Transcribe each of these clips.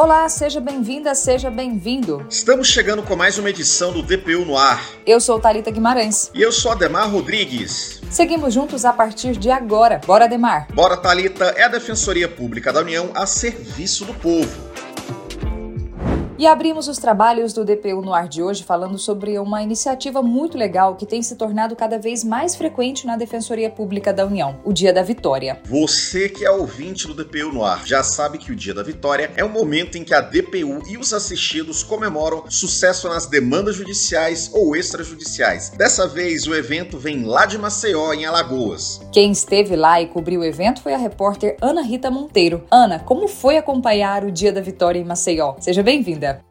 Olá, seja bem-vinda, seja bem-vindo. Estamos chegando com mais uma edição do DPU no ar. Eu sou Talita Guimarães. E eu sou Ademar Rodrigues. Seguimos juntos a partir de agora. Bora, Ademar. Bora, Talita, é a Defensoria Pública da União a serviço do povo. E abrimos os trabalhos do DPU no ar de hoje falando sobre uma iniciativa muito legal que tem se tornado cada vez mais frequente na Defensoria Pública da União, o Dia da Vitória. Você que é ouvinte do DPU no ar já sabe que o Dia da Vitória é o momento em que a DPU e os assistidos comemoram sucesso nas demandas judiciais ou extrajudiciais. Dessa vez o evento vem lá de Maceió, em Alagoas. Quem esteve lá e cobriu o evento foi a repórter Ana Rita Monteiro. Ana, como foi acompanhar o Dia da Vitória em Maceió? Seja bem-vinda. себя.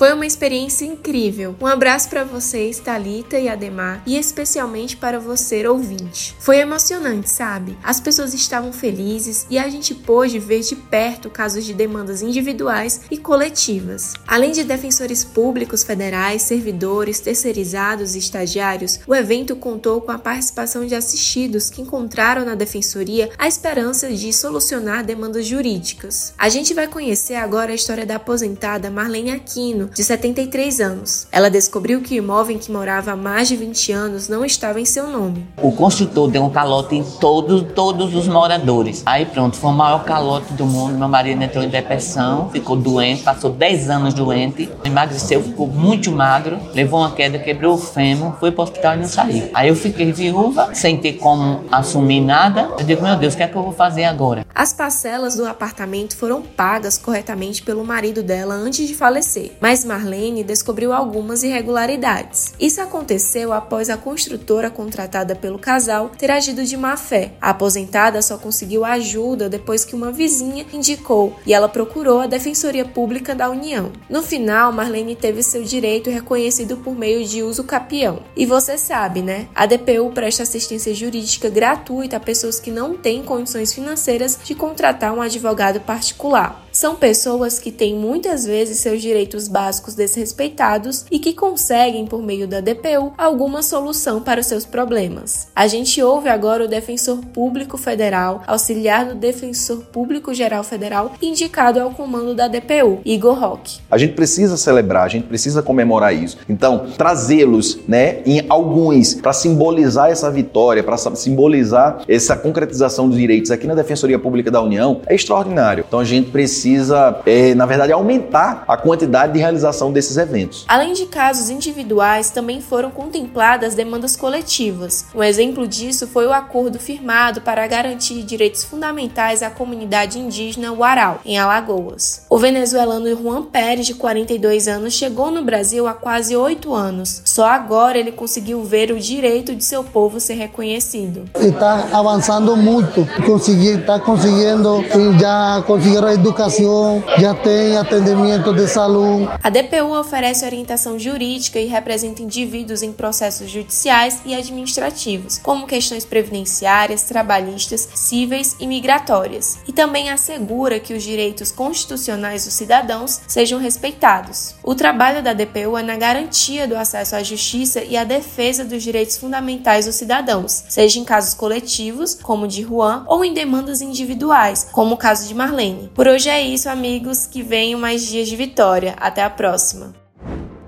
Foi uma experiência incrível. Um abraço para vocês, Talita e Ademar, e especialmente para você, ouvinte. Foi emocionante, sabe? As pessoas estavam felizes e a gente pôde ver de perto casos de demandas individuais e coletivas. Além de defensores públicos federais, servidores, terceirizados e estagiários, o evento contou com a participação de assistidos que encontraram na defensoria a esperança de solucionar demandas jurídicas. A gente vai conhecer agora a história da aposentada Marlene Aquino, de 73 anos. Ela descobriu que o imóvel em que morava há mais de 20 anos não estava em seu nome. O construtor deu um calote em todos, todos os moradores. Aí pronto, foi o maior calote do mundo. Meu marido entrou em depressão, ficou doente, passou 10 anos doente, emagreceu, ficou muito magro, levou uma queda, quebrou o fêmur, foi para o hospital e não saiu. Aí eu fiquei viúva, sem ter como assumir nada. Eu digo, meu Deus, o que é que eu vou fazer agora? As parcelas do apartamento foram pagas corretamente pelo marido dela antes de falecer, mas Marlene descobriu algumas irregularidades. Isso aconteceu após a construtora contratada pelo casal ter agido de má fé. A aposentada só conseguiu ajuda depois que uma vizinha indicou e ela procurou a Defensoria Pública da União. No final, Marlene teve seu direito reconhecido por meio de uso capião. E você sabe, né? A DPU presta assistência jurídica gratuita a pessoas que não têm condições financeiras de contratar um advogado particular. São pessoas que têm muitas vezes seus direitos básicos desrespeitados e que conseguem, por meio da DPU, alguma solução para os seus problemas. A gente ouve agora o Defensor Público Federal, auxiliar do Defensor Público Geral Federal, indicado ao comando da DPU, Igor Roque. A gente precisa celebrar, a gente precisa comemorar isso. Então, trazê-los, né, em alguns para simbolizar essa vitória, para simbolizar essa concretização dos direitos aqui na Defensoria Pública da União é extraordinário. Então, a gente precisa precisa, é, na verdade, aumentar a quantidade de realização desses eventos. Além de casos individuais, também foram contempladas demandas coletivas. Um exemplo disso foi o acordo firmado para garantir direitos fundamentais à comunidade indígena Warau, em Alagoas. O venezuelano Juan Pérez, de 42 anos, chegou no Brasil há quase oito anos. Só agora ele conseguiu ver o direito de seu povo ser reconhecido. Está avançando muito, está conseguindo, já conseguiram a educação educação, já tem atendimento de saúde. A DPU oferece orientação jurídica e representa indivíduos em processos judiciais e administrativos, como questões previdenciárias, trabalhistas, cíveis e migratórias, e também assegura que os direitos constitucionais dos cidadãos sejam respeitados. O trabalho da DPU é na garantia do acesso à justiça e à defesa dos direitos fundamentais dos cidadãos, seja em casos coletivos, como o de Juan, ou em demandas individuais, como o caso de Marlene. Por hoje é isso, amigos. Que venham mais dias de vitória. Até a próxima.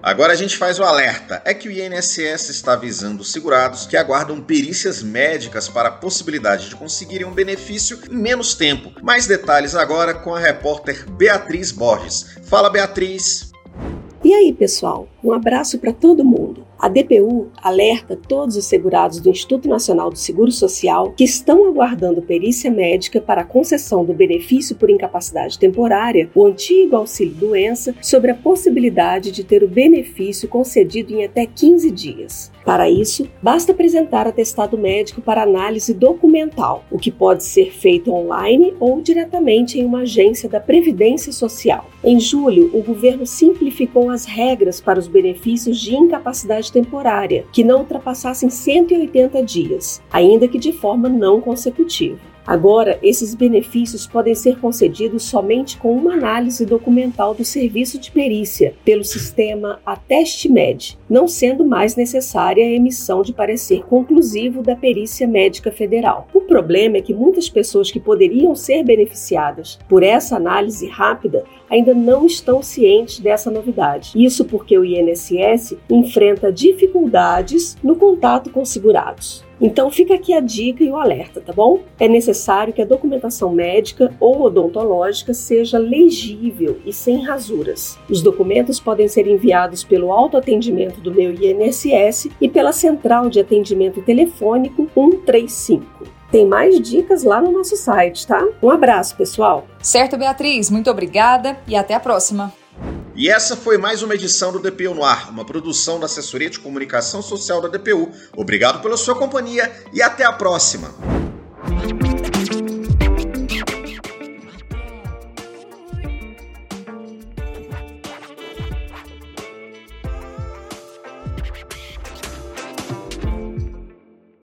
Agora a gente faz o alerta: é que o INSS está avisando os segurados que aguardam perícias médicas para a possibilidade de conseguirem um benefício em menos tempo. Mais detalhes agora com a repórter Beatriz Borges. Fala, Beatriz! E aí, pessoal? Um abraço para todo mundo. A DPU alerta todos os segurados do Instituto Nacional do Seguro Social que estão aguardando perícia médica para a concessão do benefício por incapacidade temporária, o antigo auxílio-doença, sobre a possibilidade de ter o benefício concedido em até 15 dias. Para isso, basta apresentar atestado médico para análise documental, o que pode ser feito online ou diretamente em uma agência da Previdência Social. Em julho, o governo simplificou as regras para os benefícios de incapacidade temporária, que não ultrapassassem 180 dias, ainda que de forma não consecutiva. Agora, esses benefícios podem ser concedidos somente com uma análise documental do serviço de perícia pelo sistema AtesteMed, não sendo mais necessária a emissão de parecer conclusivo da Perícia Médica Federal. O problema é que muitas pessoas que poderiam ser beneficiadas por essa análise rápida ainda não estão cientes dessa novidade. Isso porque o INSS enfrenta dificuldades no contato com segurados. Então fica aqui a dica e o alerta, tá bom? É necessário que a documentação médica ou odontológica seja legível e sem rasuras. Os documentos podem ser enviados pelo autoatendimento do meu INSS e pela central de atendimento telefônico 135. Tem mais dicas lá no nosso site, tá? Um abraço, pessoal. Certo, Beatriz, muito obrigada e até a próxima. E essa foi mais uma edição do DPU no Ar, uma produção da Assessoria de Comunicação Social da DPU. Obrigado pela sua companhia e até a próxima.